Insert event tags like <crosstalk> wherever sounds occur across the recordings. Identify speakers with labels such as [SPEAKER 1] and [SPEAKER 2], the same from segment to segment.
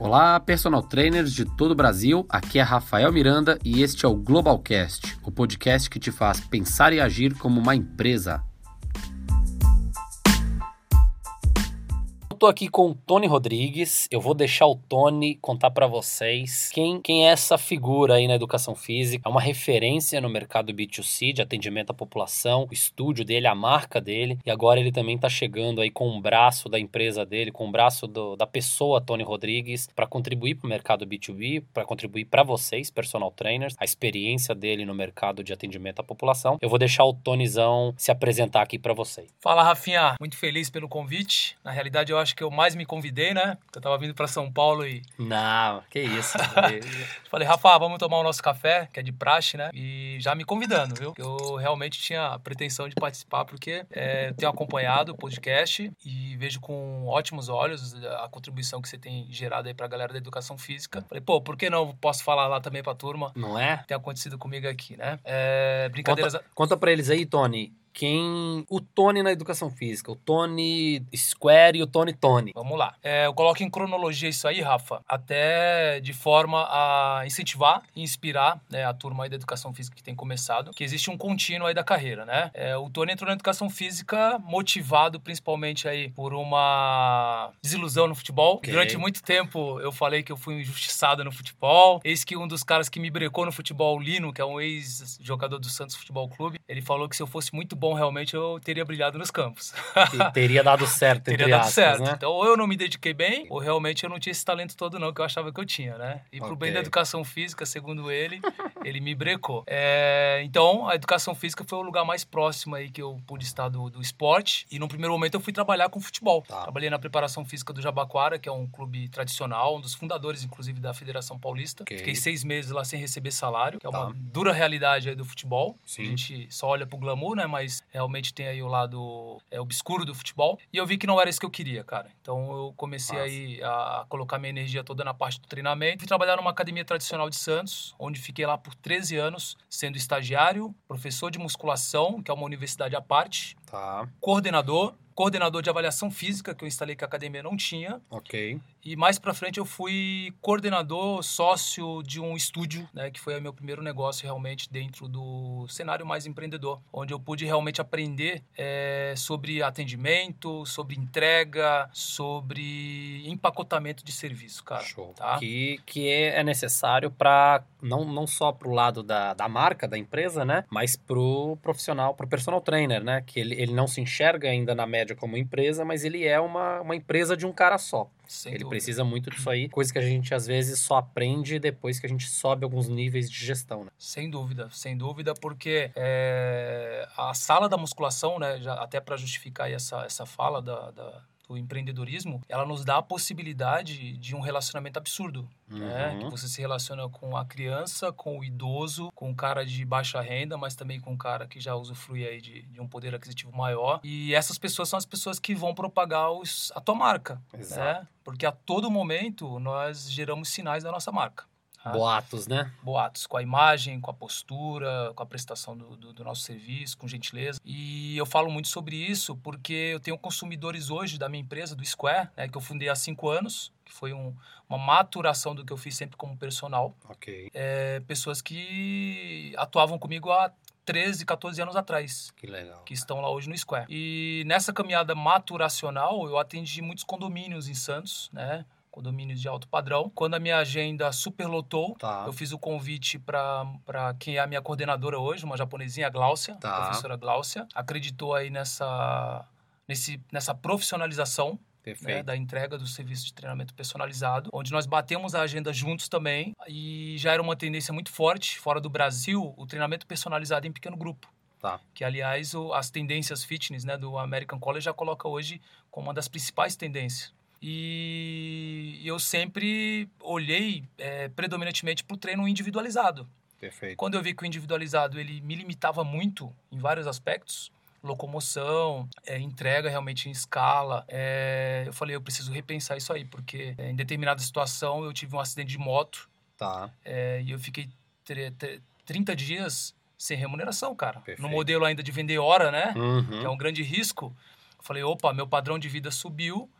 [SPEAKER 1] Olá, personal trainers de todo o Brasil. Aqui é Rafael Miranda e este é o Globalcast, o podcast que te faz pensar e agir como uma empresa. Tô aqui com o Tony Rodrigues. Eu vou deixar o Tony contar para vocês quem, quem é essa figura aí na educação física. É uma referência no mercado B2C de atendimento à população, o estúdio dele, a marca dele. E agora ele também tá chegando aí com um braço da empresa dele, com um braço do, da pessoa Tony Rodrigues para contribuir para o mercado B2B, para contribuir para vocês, personal trainers, a experiência dele no mercado de atendimento à população. Eu vou deixar o Tonizão se apresentar aqui para vocês.
[SPEAKER 2] Fala, Rafinha. Muito feliz pelo convite. Na realidade, eu acho acho que eu mais me convidei, né? Eu tava vindo para São Paulo e.
[SPEAKER 1] Não, que isso. <laughs>
[SPEAKER 2] Falei, Rafa, vamos tomar o nosso café, que é de praxe, né? E já me convidando, viu? Eu realmente tinha a pretensão de participar, porque é, eu tenho acompanhado o podcast e vejo com ótimos olhos a contribuição que você tem gerado aí pra galera da educação física. Falei, pô, por que não posso falar lá também pra turma?
[SPEAKER 1] Não é?
[SPEAKER 2] Tem acontecido comigo aqui, né? É, brincadeiras.
[SPEAKER 1] Conta, conta pra eles aí, Tony quem. O Tony na educação física, o Tony Square e o Tony Tony.
[SPEAKER 2] Vamos lá. É, eu coloco em cronologia isso aí, Rafa, até de forma a incentivar e inspirar né, a turma aí da educação física que tem começado, que existe um contínuo aí da carreira, né? É, o Tony entrou na educação física motivado principalmente aí por uma desilusão no futebol. Okay. Durante muito tempo eu falei que eu fui injustiçado no futebol. Eis que um dos caras que me brecou no futebol, o Lino, que é um ex-jogador do Santos Futebol Clube, ele falou que se eu fosse muito bom, realmente eu teria brilhado nos campos.
[SPEAKER 1] E teria dado certo, <laughs>
[SPEAKER 2] Teria dado
[SPEAKER 1] aspas,
[SPEAKER 2] certo.
[SPEAKER 1] Né?
[SPEAKER 2] Então, ou eu não me dediquei bem, ou realmente eu não tinha esse talento todo, não, que eu achava que eu tinha, né? E okay. pro bem da educação física, segundo ele, <laughs> ele me brecou. É, então, a educação física foi o lugar mais próximo aí que eu pude estar do, do esporte. E no primeiro momento eu fui trabalhar com futebol. Tá. Trabalhei na preparação física do Jabaquara, que é um clube tradicional, um dos fundadores, inclusive, da Federação Paulista. Okay. Fiquei seis meses lá sem receber salário, que é tá. uma dura realidade aí do futebol. Sim. A gente só olha pro glamour, né? Mas realmente tem aí o lado é, obscuro do futebol. E eu vi que não era isso que eu queria, cara. Então eu comecei Nossa. aí a colocar minha energia toda na parte do treinamento. Fui trabalhar numa academia tradicional de Santos, onde fiquei lá por 13 anos, sendo estagiário, professor de musculação, que é uma universidade à parte,
[SPEAKER 1] tá.
[SPEAKER 2] coordenador coordenador de avaliação física, que eu instalei que a academia não tinha.
[SPEAKER 1] Ok.
[SPEAKER 2] E mais para frente eu fui coordenador, sócio de um estúdio, né, que foi o meu primeiro negócio realmente dentro do cenário mais empreendedor, onde eu pude realmente aprender é, sobre atendimento, sobre entrega, sobre empacotamento de serviço, cara.
[SPEAKER 1] Show. Tá? Que, que é necessário para não, não só para o lado da, da marca, da empresa, né, mas pro profissional, pro personal trainer, né, que ele, ele não se enxerga ainda na média como empresa, mas ele é uma, uma empresa de um cara só. Sem ele dúvida. precisa muito disso aí, coisa que a gente às vezes só aprende depois que a gente sobe alguns níveis de gestão, né?
[SPEAKER 2] Sem dúvida, sem dúvida, porque é, a sala da musculação, né, já, até para justificar essa, essa fala da, da o empreendedorismo, ela nos dá a possibilidade de um relacionamento absurdo, né? uhum. né? Que você se relaciona com a criança, com o idoso, com o cara de baixa renda, mas também com o cara que já usufrui aí de, de um poder aquisitivo maior. E essas pessoas são as pessoas que vão propagar os, a tua marca, Exato. né? Porque a todo momento nós geramos sinais da nossa marca.
[SPEAKER 1] Tá? Boatos, né?
[SPEAKER 2] Boatos, com a imagem, com a postura, com a prestação do, do, do, nosso serviço, com gentileza. E eu falo muito sobre isso porque eu tenho consumidores hoje da minha empresa, do Square, né, que eu fundei há cinco anos, que foi um, uma maturação do que eu fiz sempre como personal.
[SPEAKER 1] Ok.
[SPEAKER 2] É, pessoas que atuavam comigo há 13, 14 anos atrás.
[SPEAKER 1] Que legal.
[SPEAKER 2] Que estão lá hoje no Square. E nessa caminhada maturacional, eu atendi muitos condomínios em Santos, né? Condomínios de alto padrão. Quando a minha agenda superlotou, tá. eu fiz o convite para quem é a minha coordenadora hoje, uma japonesinha, a Gláucia, tá. a professora Gláucia. Acreditou aí nessa, nesse, nessa profissionalização né, da entrega do serviço de treinamento personalizado, onde nós batemos a agenda juntos também e já era uma tendência muito forte fora do Brasil o treinamento personalizado em pequeno grupo.
[SPEAKER 1] Tá.
[SPEAKER 2] Que, aliás, o, as tendências fitness né, do American College já coloca hoje como uma das principais tendências. E eu sempre olhei é, predominantemente para o treino individualizado.
[SPEAKER 1] Perfeito.
[SPEAKER 2] Quando eu vi que o individualizado ele me limitava muito em vários aspectos, locomoção, é, entrega realmente em escala. É, eu falei, eu preciso repensar isso aí, porque é, em determinada situação eu tive um acidente de moto.
[SPEAKER 1] Tá.
[SPEAKER 2] É, e eu fiquei 30 dias sem remuneração, cara. Perfeito. No modelo ainda de vender hora, né?
[SPEAKER 1] Uhum.
[SPEAKER 2] Que é um grande risco. Eu falei, opa, meu padrão de vida subiu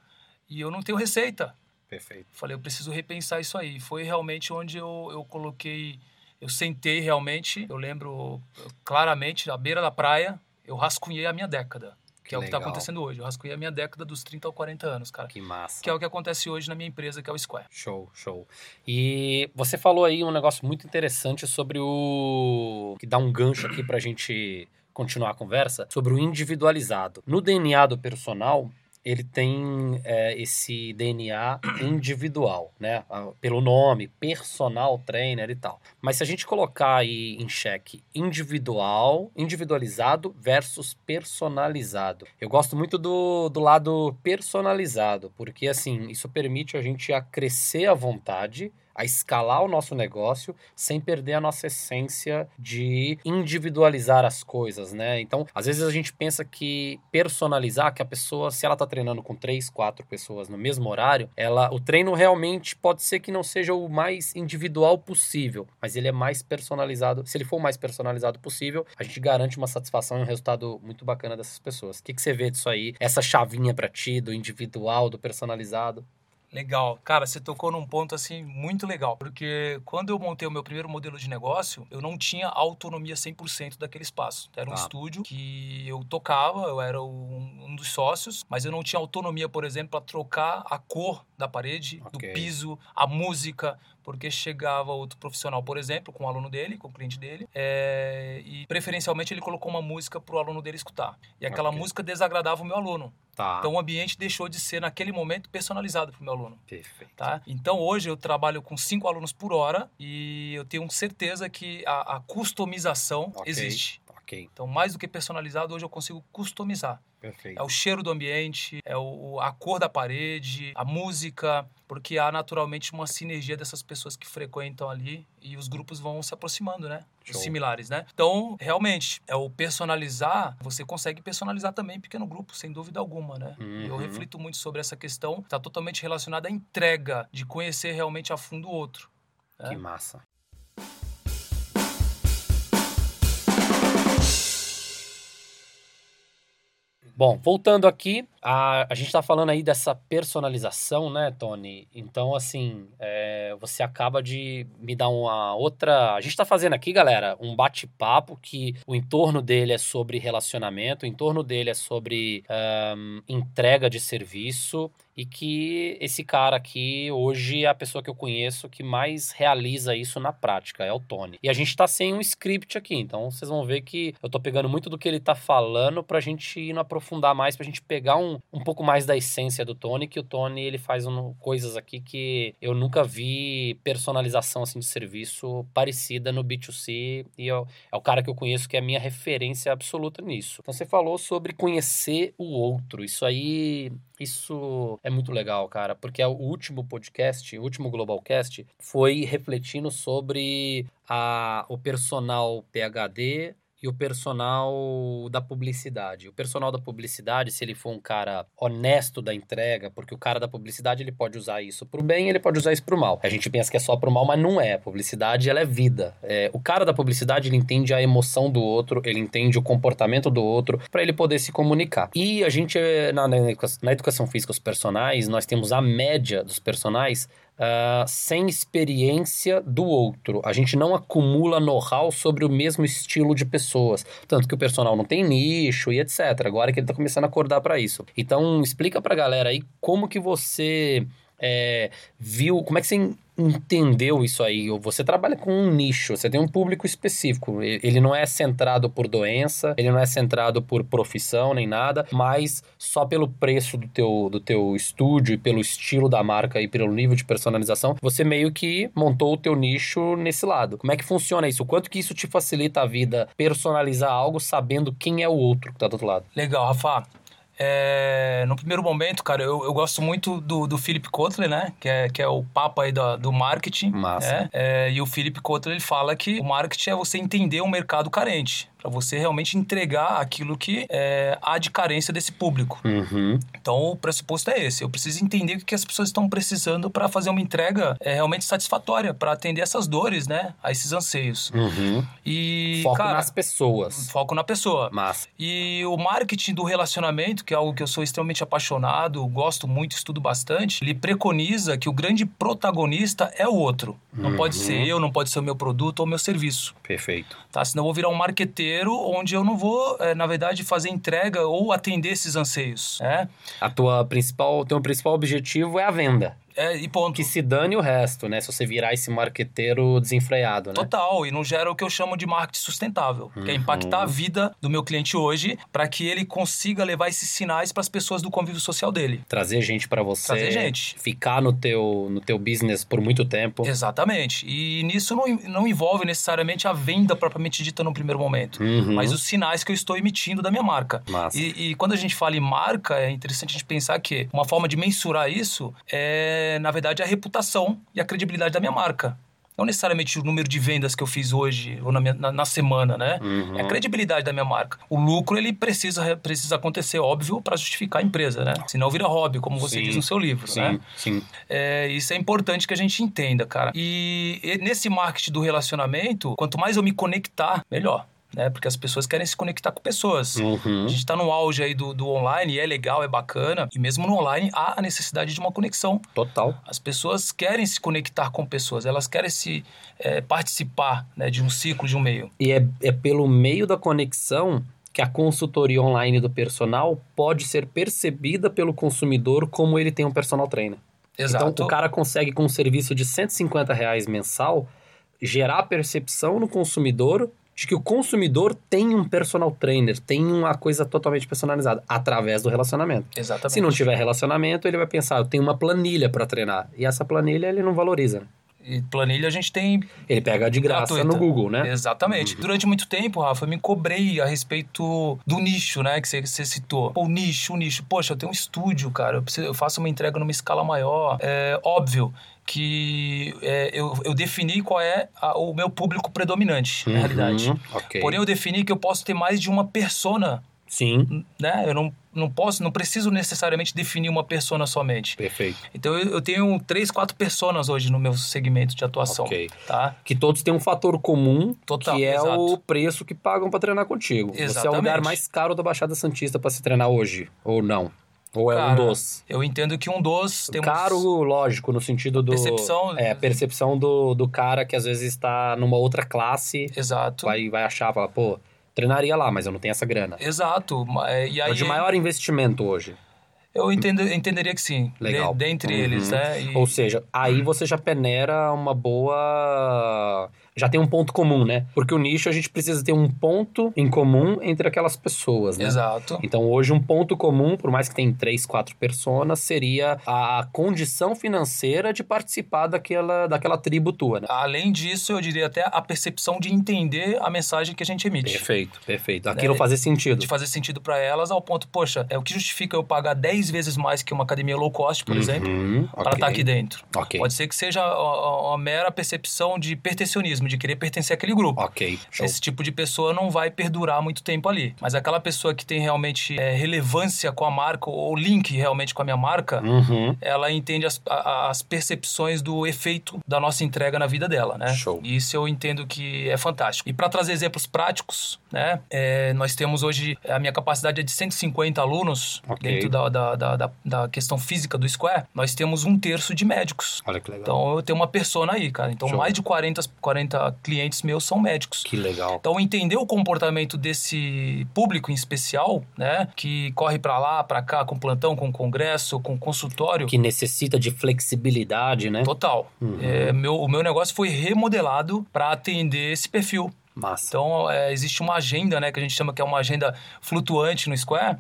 [SPEAKER 2] e eu não tenho receita.
[SPEAKER 1] Perfeito.
[SPEAKER 2] Falei, eu preciso repensar isso aí. Foi realmente onde eu, eu coloquei, eu sentei realmente, eu lembro claramente, à beira da praia, eu rascunhei a minha década. Que, que é o que está acontecendo hoje. Eu rascunhei a minha década dos 30 ao 40 anos, cara.
[SPEAKER 1] Que massa.
[SPEAKER 2] Que é o que acontece hoje na minha empresa, que é o Square.
[SPEAKER 1] Show, show. E você falou aí um negócio muito interessante sobre o. que dá um gancho aqui pra gente continuar a conversa, sobre o individualizado. No DNA do personal, ele tem é, esse DNA individual, né? Pelo nome, personal trainer e tal. Mas se a gente colocar aí em xeque individual, individualizado versus personalizado. Eu gosto muito do, do lado personalizado, porque assim, isso permite a gente a crescer à vontade a escalar o nosso negócio sem perder a nossa essência de individualizar as coisas, né? Então, às vezes a gente pensa que personalizar, que a pessoa, se ela tá treinando com três, quatro pessoas no mesmo horário, ela, o treino realmente pode ser que não seja o mais individual possível, mas ele é mais personalizado. Se ele for o mais personalizado possível, a gente garante uma satisfação e um resultado muito bacana dessas pessoas. O que, que você vê disso aí? Essa chavinha para ti, do individual, do personalizado?
[SPEAKER 2] Legal. Cara, você tocou num ponto assim muito legal, porque quando eu montei o meu primeiro modelo de negócio, eu não tinha autonomia 100% daquele espaço. Era um ah. estúdio que eu tocava, eu era um, um, dos sócios, mas eu não tinha autonomia, por exemplo, para trocar a cor da parede, okay. do piso, a música, porque chegava outro profissional, por exemplo, com o um aluno dele, com o cliente dele, é, e preferencialmente ele colocou uma música para o aluno dele escutar. E aquela okay. música desagradava o meu aluno. Tá. Então o ambiente deixou de ser, naquele momento, personalizado para o meu aluno.
[SPEAKER 1] Perfeito.
[SPEAKER 2] Tá? Então hoje eu trabalho com cinco alunos por hora e eu tenho certeza que a, a customização okay. existe.
[SPEAKER 1] Okay.
[SPEAKER 2] Então, mais do que personalizado, hoje eu consigo customizar.
[SPEAKER 1] Perfeito.
[SPEAKER 2] É o cheiro do ambiente, é o, a cor da parede, a música, porque há naturalmente uma sinergia dessas pessoas que frequentam ali e os grupos vão se aproximando, né? Similares, né? Então, realmente, é o personalizar, você consegue personalizar também pequeno grupo, sem dúvida alguma, né? Uhum. Eu reflito muito sobre essa questão, está totalmente relacionada à entrega, de conhecer realmente a fundo o outro.
[SPEAKER 1] Né? Que massa. Bom, voltando aqui, a, a gente está falando aí dessa personalização, né, Tony? Então, assim, é, você acaba de me dar uma outra. A gente está fazendo aqui, galera, um bate-papo que o entorno dele é sobre relacionamento, o entorno dele é sobre um, entrega de serviço e que esse cara aqui hoje é a pessoa que eu conheço que mais realiza isso na prática, é o Tony. E a gente tá sem um script aqui, então vocês vão ver que eu tô pegando muito do que ele tá falando pra gente ir no aprofundar mais, pra gente pegar um, um pouco mais da essência do Tony, que o Tony ele faz um, coisas aqui que eu nunca vi personalização assim de serviço parecida no B2C e eu, é o cara que eu conheço que é a minha referência absoluta nisso. Então você falou sobre conhecer o outro, isso aí isso é muito legal, cara, porque o último podcast, o último Globalcast, foi refletindo sobre a, o personal PHD e o personal da publicidade. O personal da publicidade, se ele for um cara honesto da entrega, porque o cara da publicidade ele pode usar isso pro bem, ele pode usar isso pro mal. A gente pensa que é só pro mal, mas não é. A publicidade ela é vida. É, o cara da publicidade ele entende a emoção do outro, ele entende o comportamento do outro para ele poder se comunicar. E a gente na, na educação física os personagens nós temos a média dos personagens uh, sem experiência do outro. A gente não acumula know-how sobre o mesmo estilo de pessoas. Tanto que o personal não tem nicho e etc. Agora que ele tá começando a acordar para isso. Então, explica pra galera aí como que você é, viu, como é que você entendeu isso aí? Você trabalha com um nicho, você tem um público específico. Ele não é centrado por doença, ele não é centrado por profissão nem nada, mas só pelo preço do teu, do teu estúdio e pelo estilo da marca e pelo nível de personalização, você meio que montou o teu nicho nesse lado. Como é que funciona isso? Quanto que isso te facilita a vida personalizar algo sabendo quem é o outro que tá do outro lado?
[SPEAKER 2] Legal, Rafa. É, no primeiro momento, cara, eu, eu gosto muito do, do Philip Kotler, né? Que é, que é o papa aí do, do marketing.
[SPEAKER 1] Massa.
[SPEAKER 2] Né? É, e o Philip Kotler, ele fala que o marketing é você entender um mercado carente. Para você realmente entregar aquilo que é, há de carência desse público.
[SPEAKER 1] Uhum.
[SPEAKER 2] Então, o pressuposto é esse. Eu preciso entender o que as pessoas estão precisando para fazer uma entrega é, realmente satisfatória, para atender essas dores, né? A esses anseios.
[SPEAKER 1] Uhum.
[SPEAKER 2] E,
[SPEAKER 1] Foco
[SPEAKER 2] cara,
[SPEAKER 1] nas pessoas.
[SPEAKER 2] Foco na pessoa.
[SPEAKER 1] Massa.
[SPEAKER 2] E o marketing do relacionamento, que é algo que eu sou extremamente apaixonado, gosto muito, estudo bastante, ele preconiza que o grande protagonista é o outro. Não
[SPEAKER 1] Uhum.
[SPEAKER 2] pode ser eu, não pode ser o meu produto ou o meu serviço.
[SPEAKER 1] Perfeito.
[SPEAKER 2] Tá? Senão eu vou virar um marqueteiro onde eu não vou, eh, na verdade, fazer entrega ou atender esses anseios. Né?
[SPEAKER 1] A tua principal, teu principal objetivo é a venda.
[SPEAKER 2] É, e ponto.
[SPEAKER 1] Que se dane o resto, né? Se você virar esse marqueteiro desenfreado, né?
[SPEAKER 2] Total, e não gera o que eu chamo de marketing sustentável, que é impactar a vida do meu cliente hoje para que ele consiga levar esses sinais para as pessoas do convívio social dele.
[SPEAKER 1] Trazer gente para você.
[SPEAKER 2] Trazer gente.
[SPEAKER 1] Ficar no teu, no teu business por muito tempo.
[SPEAKER 2] Exatamente. E nisso não, não envolve necessariamente a venda propriamente dita no primeiro momento,
[SPEAKER 1] Uhum.
[SPEAKER 2] mas os sinais que eu estou emitindo da minha marca.
[SPEAKER 1] Massa.
[SPEAKER 2] E, e quando a gente fala em marca, é interessante a gente pensar que uma forma de mensurar isso é, na verdade, a reputação e a credibilidade da minha marca. Não necessariamente o número de vendas que eu fiz hoje ou na, minha- na- na semana, né?
[SPEAKER 1] Uhum.
[SPEAKER 2] É a credibilidade da minha marca. O lucro, ele precisa, precisa acontecer, óbvio, para justificar a empresa, né? Senão vira hobby, como você
[SPEAKER 1] Sim.
[SPEAKER 2] diz no seu livro,
[SPEAKER 1] Sim,
[SPEAKER 2] né?
[SPEAKER 1] sim.
[SPEAKER 2] É, isso é importante que a gente entenda, cara. E, e nesse marketing do relacionamento, quanto mais eu me conectar, melhor. Né? Porque as pessoas querem se conectar com pessoas.
[SPEAKER 1] Uhum.
[SPEAKER 2] A gente está no auge aí do, do online e é legal, é bacana. E mesmo no online há a necessidade de uma conexão.
[SPEAKER 1] Total.
[SPEAKER 2] As pessoas querem se conectar com pessoas, elas querem se é, participar né, de um ciclo, de um meio.
[SPEAKER 1] E é, é pelo meio da conexão que a consultoria online do personal pode ser percebida pelo consumidor como ele tem um personal trainer.
[SPEAKER 2] Exato.
[SPEAKER 1] Então, o cara consegue, com um serviço de 150 reais mensal, gerar percepção no consumidor de que o consumidor tem um personal trainer, tem uma coisa totalmente personalizada, através do relacionamento.
[SPEAKER 2] Exatamente.
[SPEAKER 1] Se não tiver relacionamento, ele vai pensar, eu tenho uma planilha para treinar. E essa planilha ele não valoriza.
[SPEAKER 2] E planilha a gente tem
[SPEAKER 1] Ele pega de graça
[SPEAKER 2] Gratuita.
[SPEAKER 1] no Google, né?
[SPEAKER 2] Exatamente. Durante muito tempo, Rafa, eu me cobrei a respeito do nicho, né? Que você, você citou. Pô, o nicho, o nicho. Poxa, eu tenho um estúdio, cara. Eu, preciso- eu faço uma entrega numa escala maior. É óbvio que é, eu, eu defini qual é a- o meu público predominante, na realidade.
[SPEAKER 1] Uhum, ok.
[SPEAKER 2] Porém, eu defini que eu posso ter mais de uma persona,
[SPEAKER 1] Sim,
[SPEAKER 2] né? Eu não, não posso, não preciso necessariamente definir uma persona somente.
[SPEAKER 1] perfeito.
[SPEAKER 2] Então, eu, eu tenho três, quatro personas hoje no meu segmento de atuação,
[SPEAKER 1] Ok.
[SPEAKER 2] tá?
[SPEAKER 1] Que todos têm um fator comum,
[SPEAKER 2] Total,
[SPEAKER 1] que é
[SPEAKER 2] exato.
[SPEAKER 1] o preço que pagam para treinar contigo. Você é o
[SPEAKER 2] Exatamente.
[SPEAKER 1] lugar mais caro da Baixada Santista para se treinar hoje, ou não? Ou é um
[SPEAKER 2] Cara,
[SPEAKER 1] dos?
[SPEAKER 2] Eu entendo que um dos temos...
[SPEAKER 1] Caro, lógico, no sentido do...
[SPEAKER 2] Percepção.
[SPEAKER 1] É, percepção do, do cara que às vezes está numa outra classe,
[SPEAKER 2] Exato.
[SPEAKER 1] vai, vai achar, fala, pô, treinaria lá, mas eu não tenho essa grana.
[SPEAKER 2] Exato. é, E
[SPEAKER 1] É
[SPEAKER 2] aí
[SPEAKER 1] o de maior investimento hoje.
[SPEAKER 2] eu entendo, entenderia que sim.
[SPEAKER 1] Legal.
[SPEAKER 2] De- dentre
[SPEAKER 1] Uhum.
[SPEAKER 2] eles, né? E-
[SPEAKER 1] Ou seja, aí você já peneira uma boa. Já tem um ponto comum, né? Porque o nicho a gente precisa ter um ponto em comum entre aquelas pessoas, né?
[SPEAKER 2] Exato.
[SPEAKER 1] Então hoje um ponto comum, por mais que tenha três, quatro personas, seria a condição financeira de participar daquela, daquela tribo tua, né?
[SPEAKER 2] Além disso, eu diria até a percepção de entender a mensagem que a gente emite.
[SPEAKER 1] Perfeito, perfeito. Aquilo
[SPEAKER 2] Né?
[SPEAKER 1] fazer sentido.
[SPEAKER 2] De fazer sentido para elas ao ponto, poxa, é o que justifica eu pagar 10 vezes mais que uma academia low cost, por exemplo,
[SPEAKER 1] Uhum,
[SPEAKER 2] para
[SPEAKER 1] ok.
[SPEAKER 2] estar aqui dentro.
[SPEAKER 1] Ok.
[SPEAKER 2] Pode ser que seja uma mera percepção de pertencionismo, de querer pertencer àquele grupo.
[SPEAKER 1] Ok, show.
[SPEAKER 2] Esse tipo de pessoa não vai perdurar muito tempo ali. Mas aquela pessoa que tem realmente é, relevância com a marca, ou link realmente com a minha marca,
[SPEAKER 1] Uhum.
[SPEAKER 2] ela entende as, a- as percepções do efeito da nossa entrega na vida dela, né?
[SPEAKER 1] Show.
[SPEAKER 2] E isso eu entendo que é fantástico. E para trazer exemplos práticos, né? é, nós temos hoje, a minha capacidade é de 150 alunos
[SPEAKER 1] Ok.
[SPEAKER 2] dentro da, da, da, da- da questão física do Square. Nós temos um terço de médicos.
[SPEAKER 1] Olha que legal.
[SPEAKER 2] Então eu tenho uma persona aí, cara. Então
[SPEAKER 1] Show.
[SPEAKER 2] mais de 40, 40 clientes meus são médicos.
[SPEAKER 1] que legal.
[SPEAKER 2] Então, entender o comportamento desse público em especial, né, que corre para lá, para cá, com plantão, com congresso, com consultório,
[SPEAKER 1] Que necessita de flexibilidade, né?
[SPEAKER 2] total.
[SPEAKER 1] Uhum.
[SPEAKER 2] É, meu, o meu negócio foi remodelado para atender esse perfil.
[SPEAKER 1] Massa.
[SPEAKER 2] Então, é, existe uma agenda, né, que a gente chama que é uma agenda flutuante no Square,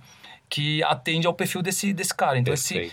[SPEAKER 2] que atende ao perfil desse, desse cara. Então,
[SPEAKER 1] Perfeito.
[SPEAKER 2] esse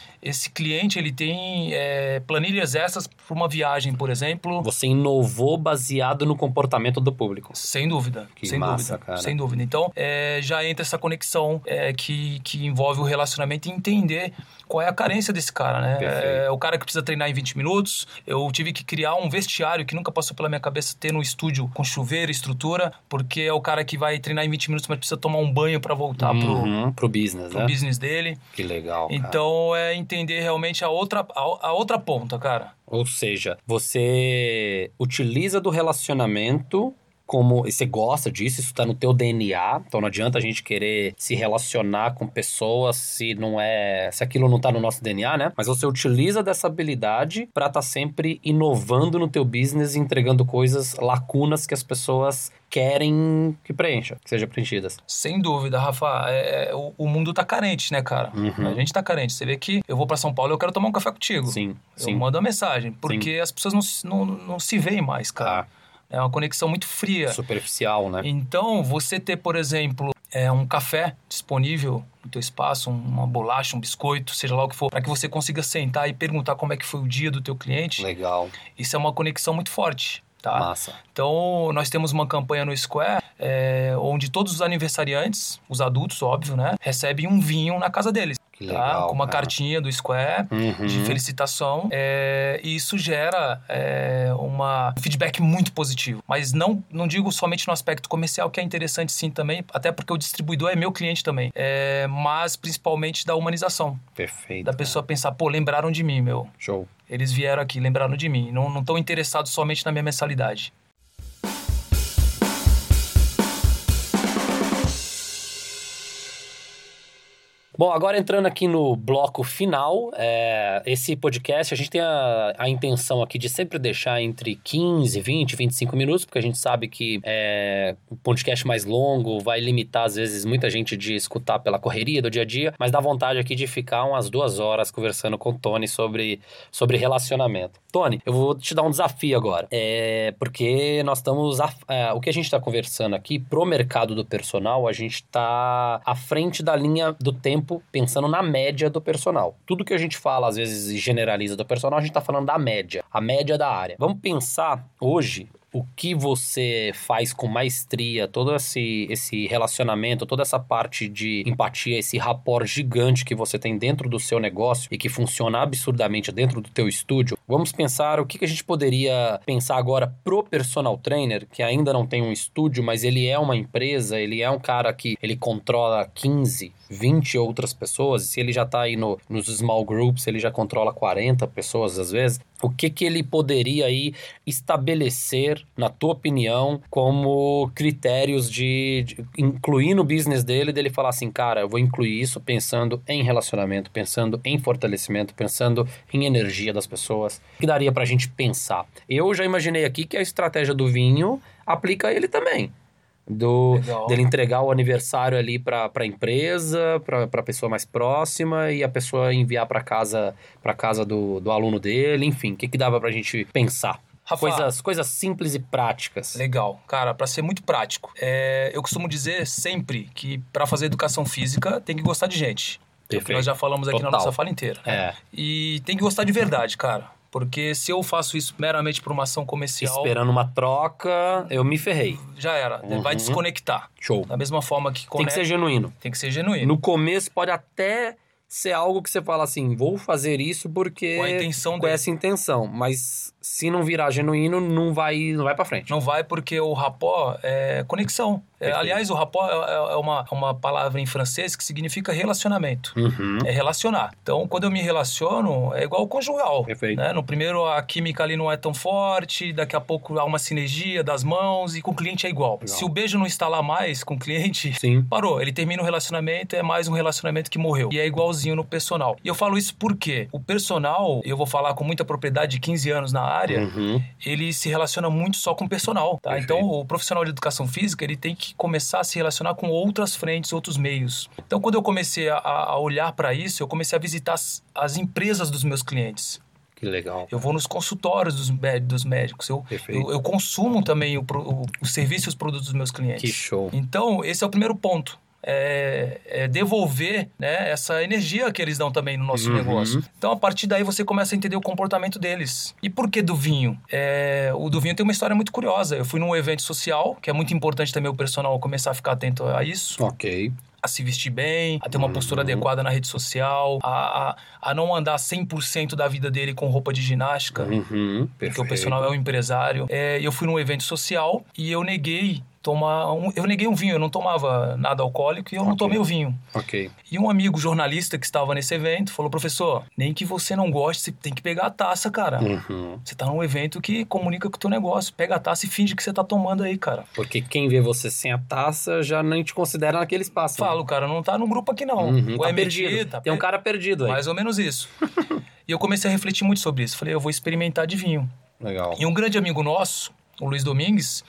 [SPEAKER 2] cliente ele tem é, planilhas essas para uma viagem, por exemplo.
[SPEAKER 1] Você inovou baseado no comportamento do público.
[SPEAKER 2] Sem dúvida.
[SPEAKER 1] Que
[SPEAKER 2] sem
[SPEAKER 1] massa,
[SPEAKER 2] dúvida.
[SPEAKER 1] cara.
[SPEAKER 2] Sem dúvida. Então, é, já entra essa conexão é, que, que envolve o relacionamento e entender qual é a carência desse cara, né? É, o cara que precisa treinar em 20 minutos. Eu tive que criar um vestiário que nunca passou pela minha cabeça ter no estúdio com chuveiro, estrutura, porque é o cara que vai treinar em 20 minutos, mas precisa tomar um banho para voltar pro,
[SPEAKER 1] Uhum, pro business,
[SPEAKER 2] pro
[SPEAKER 1] né?
[SPEAKER 2] business dele.
[SPEAKER 1] Que legal. cara.
[SPEAKER 2] Então, é entender realmente a outra, a, a outra ponta, cara.
[SPEAKER 1] Ou seja, você utiliza do relacionamento como você gosta disso, isso tá no teu DNA, então não adianta a gente querer se relacionar com pessoas se não é, se aquilo não tá no nosso DNA, né? Mas você utiliza dessa habilidade para estar sempre inovando no teu business, entregando coisas, lacunas que as pessoas querem que preencha, que sejam preenchidas.
[SPEAKER 2] Sem dúvida, Rafa. É, é, o, o mundo tá carente, né, cara?
[SPEAKER 1] Uhum.
[SPEAKER 2] A gente tá carente. Você vê que eu vou para São Paulo e eu quero tomar um café contigo.
[SPEAKER 1] Sim,
[SPEAKER 2] Eu
[SPEAKER 1] sim.
[SPEAKER 2] mando uma mensagem, porque as pessoas não, se- não, não se veem mais, cara.
[SPEAKER 1] Tá.
[SPEAKER 2] É uma conexão muito fria.
[SPEAKER 1] Superficial, né?
[SPEAKER 2] Então, você ter, por exemplo, é, um café disponível no teu espaço, um- uma bolacha, um biscoito, seja lá o que for, para que você consiga sentar e perguntar como é que foi o dia do teu cliente,
[SPEAKER 1] Legal,
[SPEAKER 2] isso é uma conexão muito forte, tá?
[SPEAKER 1] massa.
[SPEAKER 2] Então, nós temos uma campanha no Square, é, onde todos os aniversariantes, os adultos, óbvio, né, recebem um vinho na casa deles.
[SPEAKER 1] Que
[SPEAKER 2] tá?
[SPEAKER 1] legal,
[SPEAKER 2] Com uma
[SPEAKER 1] cara.
[SPEAKER 2] cartinha do Square
[SPEAKER 1] Uhum.
[SPEAKER 2] de felicitação. É, e isso gera é, uma um feedback muito positivo. Mas não, não digo somente no aspecto comercial, que é interessante sim também, até porque o distribuidor é meu cliente também. É, mas principalmente da humanização.
[SPEAKER 1] Perfeito.
[SPEAKER 2] Da pessoa pensar, pô, lembraram de mim, meu.
[SPEAKER 1] Show.
[SPEAKER 2] Eles vieram aqui, lembraram de mim. Não estão interessados somente na minha mensalidade.
[SPEAKER 1] Bom, agora entrando aqui no bloco final, é, esse podcast a gente tem a, a intenção aqui de sempre deixar entre 15, 20, 25 minutos, porque a gente sabe que é, o podcast mais longo vai limitar, às vezes, muita gente de escutar pela correria do dia a dia, mas dá vontade aqui de ficar umas duas horas conversando com o Tony sobre, sobre relacionamento. Tony, eu vou te dar um desafio agora, é, porque nós estamos. a- é, o que a gente está conversando aqui, pro mercado do personal, a gente está à frente da linha do tempo, pensando na média do personal. Tudo que a gente fala, às vezes, e generaliza do personal, a gente está falando da média, a média da área. Vamos pensar hoje o que você faz com maestria, todo esse, esse relacionamento, toda essa parte de empatia, esse rapport gigante que você tem dentro do seu negócio e que funciona absurdamente dentro do teu estúdio. Vamos pensar o que, que a gente poderia pensar agora pro personal trainer, que ainda não tem um estúdio, mas ele é uma empresa, ele é um cara que ele controla 15, 20 outras pessoas, se ele já tá aí no, nos small groups, ele já controla 40 pessoas às vezes. O que que ele poderia aí estabelecer, na tua opinião, como critérios de, de incluir no business dele, dele falar assim, cara, eu vou incluir isso pensando em relacionamento, pensando em fortalecimento, pensando em energia das pessoas. Que daria pra gente pensar? Eu já imaginei aqui que a estratégia do vinho aplica a ele também. Do,
[SPEAKER 2] Legal.
[SPEAKER 1] dele entregar o aniversário ali para a empresa, para a pessoa mais próxima e a pessoa enviar para casa para casa do, do aluno dele, enfim, o que, que dava para a gente pensar?
[SPEAKER 2] Rafa,
[SPEAKER 1] Coisas, coisas simples e práticas.
[SPEAKER 2] Legal, cara, para ser muito prático. é, eu costumo dizer sempre que para fazer educação física tem que gostar de gente. É
[SPEAKER 1] Perfeito.
[SPEAKER 2] nós já falamos aqui na
[SPEAKER 1] Total.
[SPEAKER 2] nossa fala inteira.
[SPEAKER 1] É,
[SPEAKER 2] E tem que gostar de verdade, cara. Porque se eu faço isso meramente por uma ação comercial,
[SPEAKER 1] esperando uma troca, eu me ferrei.
[SPEAKER 2] já era.
[SPEAKER 1] Uhum.
[SPEAKER 2] Vai desconectar.
[SPEAKER 1] Show.
[SPEAKER 2] Da mesma forma que
[SPEAKER 1] Tem
[SPEAKER 2] conecta,
[SPEAKER 1] que ser genuíno.
[SPEAKER 2] tem que ser genuíno.
[SPEAKER 1] No começo pode até ser algo que você fala assim, vou fazer isso porque
[SPEAKER 2] Com a intenção
[SPEAKER 1] com
[SPEAKER 2] dele.
[SPEAKER 1] essa intenção, mas se não virar genuíno, não vai, não vai para frente.
[SPEAKER 2] Não vai porque o rapó é conexão. É, aliás, o rapó é, é uma, uma palavra em francês que significa relacionamento.
[SPEAKER 1] Uhum.
[SPEAKER 2] É relacionar. Então, quando eu me relaciono, é igual o conjugal.
[SPEAKER 1] Perfeito.
[SPEAKER 2] né? No primeiro, a química ali não é tão forte, daqui a pouco há uma sinergia das mãos e com o cliente é igual.
[SPEAKER 1] Legal.
[SPEAKER 2] Se o beijo não lá mais com o cliente,
[SPEAKER 1] Sim. <laughs>
[SPEAKER 2] parou. Ele termina o relacionamento, é mais um relacionamento que morreu. E é igualzinho no personal. E eu falo isso porque o personal, eu vou falar com muita propriedade de 15 anos na área,
[SPEAKER 1] Uhum.
[SPEAKER 2] ele se relaciona muito só com o personal, tá?
[SPEAKER 1] Perfeito.
[SPEAKER 2] Então, o profissional de educação física, ele tem que começar a se relacionar com outras frentes, outros meios. Então, quando eu comecei a, a olhar para isso, eu comecei a visitar as, as empresas dos meus clientes.
[SPEAKER 1] Que legal.
[SPEAKER 2] Eu vou nos consultórios dos, dos médicos. Eu, eu, eu consumo também o, o, o serviço e os produtos dos meus clientes.
[SPEAKER 1] Que show.
[SPEAKER 2] Então, esse é o primeiro ponto. É, é devolver né, essa energia que eles dão também no nosso uhum. negócio. Então, a partir daí, você começa a entender o comportamento deles. E por que do vinho? É, o do vinho tem uma história muito curiosa. Eu fui num evento social, que é muito importante também o personal começar a ficar atento a isso.
[SPEAKER 1] Ok
[SPEAKER 2] a se vestir bem, a ter uma postura uhum. adequada na rede social, a, a, a não andar 100% da vida dele com roupa de ginástica,
[SPEAKER 1] uhum,
[SPEAKER 2] porque o personal é um empresário. É, eu fui num evento social e eu neguei tomar um, eu neguei um vinho, eu não tomava nada alcoólico e eu okay. não tomei o vinho.
[SPEAKER 1] Ok.
[SPEAKER 2] E um amigo jornalista que estava nesse evento falou, professor, nem que você não goste, você tem que pegar a taça, cara.
[SPEAKER 1] Uhum.
[SPEAKER 2] Você tá num evento que comunica com o teu negócio, pega a taça e finge que você tá tomando aí, cara.
[SPEAKER 1] Porque quem vê você sem a taça já nem te considera naquele espaço.
[SPEAKER 2] Né? Falo, né? cara, não tá no grupo aqui não.
[SPEAKER 1] Uhum, tá é perdido. Tá tem um cara perdido aí.
[SPEAKER 2] Mais ou menos isso. <laughs> e eu comecei a refletir muito sobre isso. Falei, eu vou experimentar de vinho.
[SPEAKER 1] Legal.
[SPEAKER 2] E um grande amigo nosso, o Luiz Domingues,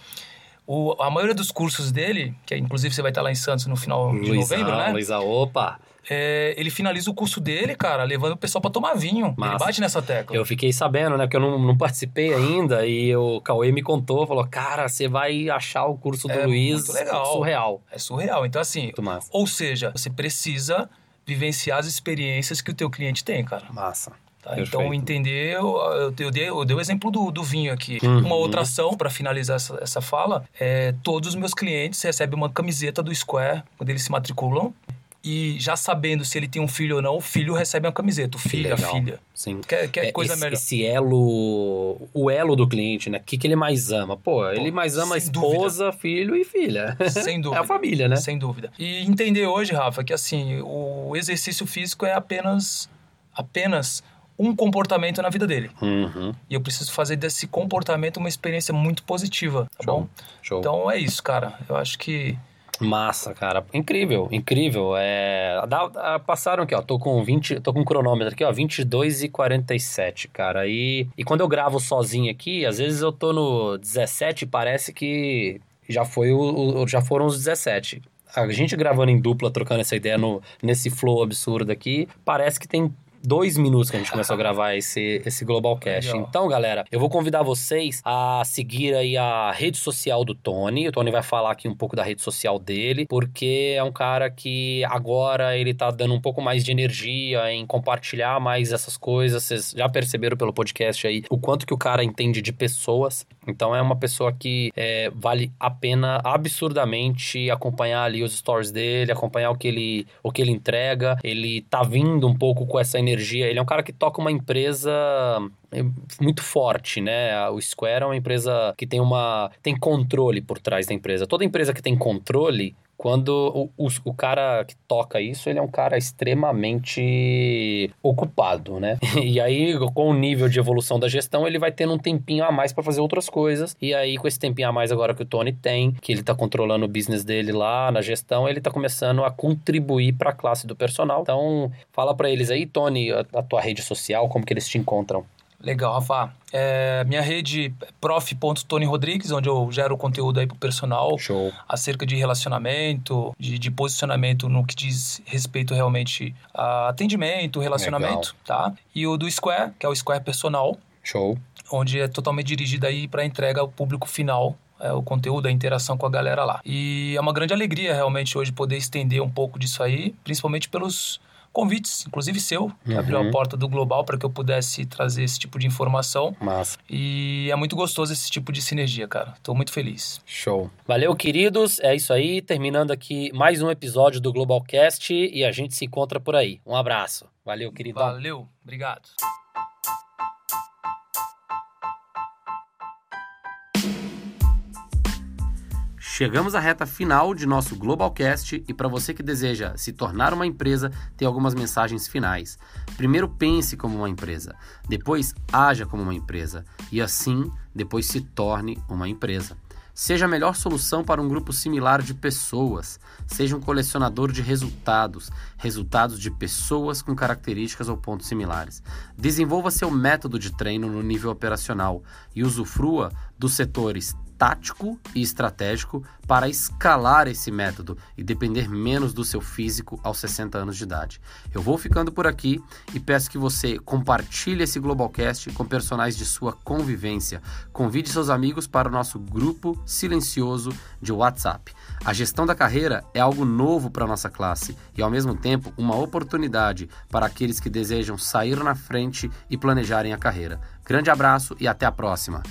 [SPEAKER 2] o, a maioria dos cursos dele, que inclusive você vai estar lá em Santos no final de Luizão, novembro, né?
[SPEAKER 1] Luizão, opa!
[SPEAKER 2] É, ele finaliza o curso dele, cara, levando o pessoal para tomar vinho. Massa. Ele bate nessa tecla.
[SPEAKER 1] Eu fiquei sabendo, né? Porque eu não, não participei ainda e o Cauê me contou, falou, cara, você vai achar o curso do
[SPEAKER 2] é
[SPEAKER 1] Luiz
[SPEAKER 2] surreal. É surreal. Então, assim, ou seja, você precisa vivenciar as experiências que o teu cliente tem, cara.
[SPEAKER 1] Massa.
[SPEAKER 2] Tá? Então, entender, eu, eu, dei, eu dei o exemplo do, do vinho aqui. Uhum. Uma outra ação, para finalizar essa, essa fala, é todos os meus clientes recebem uma camiseta do Square quando eles se matriculam e já sabendo se ele tem um filho ou não, o filho recebe uma camiseta, o filho, a filha.
[SPEAKER 1] Sim.
[SPEAKER 2] Quer, quer
[SPEAKER 1] é,
[SPEAKER 2] coisa
[SPEAKER 1] esse,
[SPEAKER 2] melhor.
[SPEAKER 1] Esse elo, o elo do cliente, né? O que, que ele mais ama? Pô, Pô ele mais ama esposa, dúvida. filho e filha.
[SPEAKER 2] Sem dúvida. <laughs>
[SPEAKER 1] É a família, né?
[SPEAKER 2] Sem dúvida. E entender hoje, Rafa, que assim, o exercício físico é apenas apenas um comportamento na vida dele.
[SPEAKER 1] Uhum.
[SPEAKER 2] E eu preciso fazer desse comportamento uma experiência muito positiva, tá
[SPEAKER 1] Show.
[SPEAKER 2] bom?
[SPEAKER 1] Show.
[SPEAKER 2] Então é isso, cara. Eu acho que.
[SPEAKER 1] Massa, cara. Incrível, incrível. É... Dá, passaram aqui, ó. Tô com 20. Tô com um cronômetro aqui, ó. 22 e 47, cara. E, e quando eu gravo sozinho aqui, às vezes eu tô no 17 e parece que já, foi o, o, já foram os 17 a gente gravando em dupla, trocando essa ideia no, nesse flow absurdo aqui, parece que tem dois minutos que a gente começou a <laughs> gravar esse, esse Globalcast. Então, galera, eu vou convidar vocês a seguir aí a rede social do Tony. O Tony vai falar aqui um pouco da rede social dele, porque é um cara que agora ele tá dando um pouco mais de energia em compartilhar mais essas coisas. Vocês já perceberam pelo podcast aí o quanto que o cara entende de pessoas. Então é uma pessoa que é, vale a pena absurdamente acompanhar ali os stories dele, acompanhar o que ele, o que ele entrega. Ele tá vindo um pouco com essa energia. Ele é um cara que toca uma empresa é, muito forte, né? O Square é uma empresa que tem uma tem controle por trás da empresa. Toda empresa que tem controle quando o, o, o, cara que toca isso, ele é um cara extremamente ocupado, né? <laughs> E aí, com o nível de evolução da gestão, ele vai tendo um tempinho a mais para fazer outras coisas. E aí, com esse tempinho a mais agora que o Tony tem, que ele tá controlando o business dele lá na gestão, ele tá começando a contribuir para a classe do personal. Então, fala para eles aí, Tony, a, a tua rede social, como que eles te encontram?
[SPEAKER 2] Legal, Rafa. É, minha rede é prof.tony Rodrigues, onde eu gero conteúdo aí pro personal.
[SPEAKER 1] Show.
[SPEAKER 2] Acerca de relacionamento, de, de posicionamento no que diz respeito realmente a atendimento, relacionamento, Legal. tá? E o do Square, que é o Square Personal.
[SPEAKER 1] Show.
[SPEAKER 2] Onde é totalmente dirigido aí para entrega ao público final é, o conteúdo, a interação com a galera lá. E é uma grande alegria realmente hoje poder estender um pouco disso aí, principalmente pelos convites, inclusive seu, que uhum. abriu a porta do Global para que eu pudesse trazer esse tipo de informação.
[SPEAKER 1] Massa.
[SPEAKER 2] E é muito gostoso esse tipo de sinergia, cara. Tô muito feliz.
[SPEAKER 1] Show. Valeu, queridos. É isso aí. Terminando aqui mais um episódio do Globalcast e a gente se encontra por aí. Um abraço. Valeu, querido.
[SPEAKER 2] Valeu. Obrigado.
[SPEAKER 1] Chegamos à reta final de nosso Globalcast e para você que deseja se tornar uma empresa, tem algumas mensagens finais. Primeiro, pense como uma empresa, depois, haja como uma empresa e assim, depois se torne uma empresa. Seja a melhor solução para um grupo similar de pessoas. Seja um colecionador de resultados, resultados de pessoas com características ou pontos similares. Desenvolva seu método de treino no nível operacional e usufrua dos setores tático e estratégico para escalar esse método e depender menos do seu físico aos 60 anos de idade. Eu vou ficando por aqui e peço que você compartilhe esse Globalcast com personagens de sua convivência. Convide seus amigos para o nosso grupo silencioso de WhatsApp. A gestão da carreira é algo novo para a nossa classe e, ao mesmo tempo, uma oportunidade para aqueles que desejam sair na frente e planejarem a carreira. Grande abraço e até a próxima!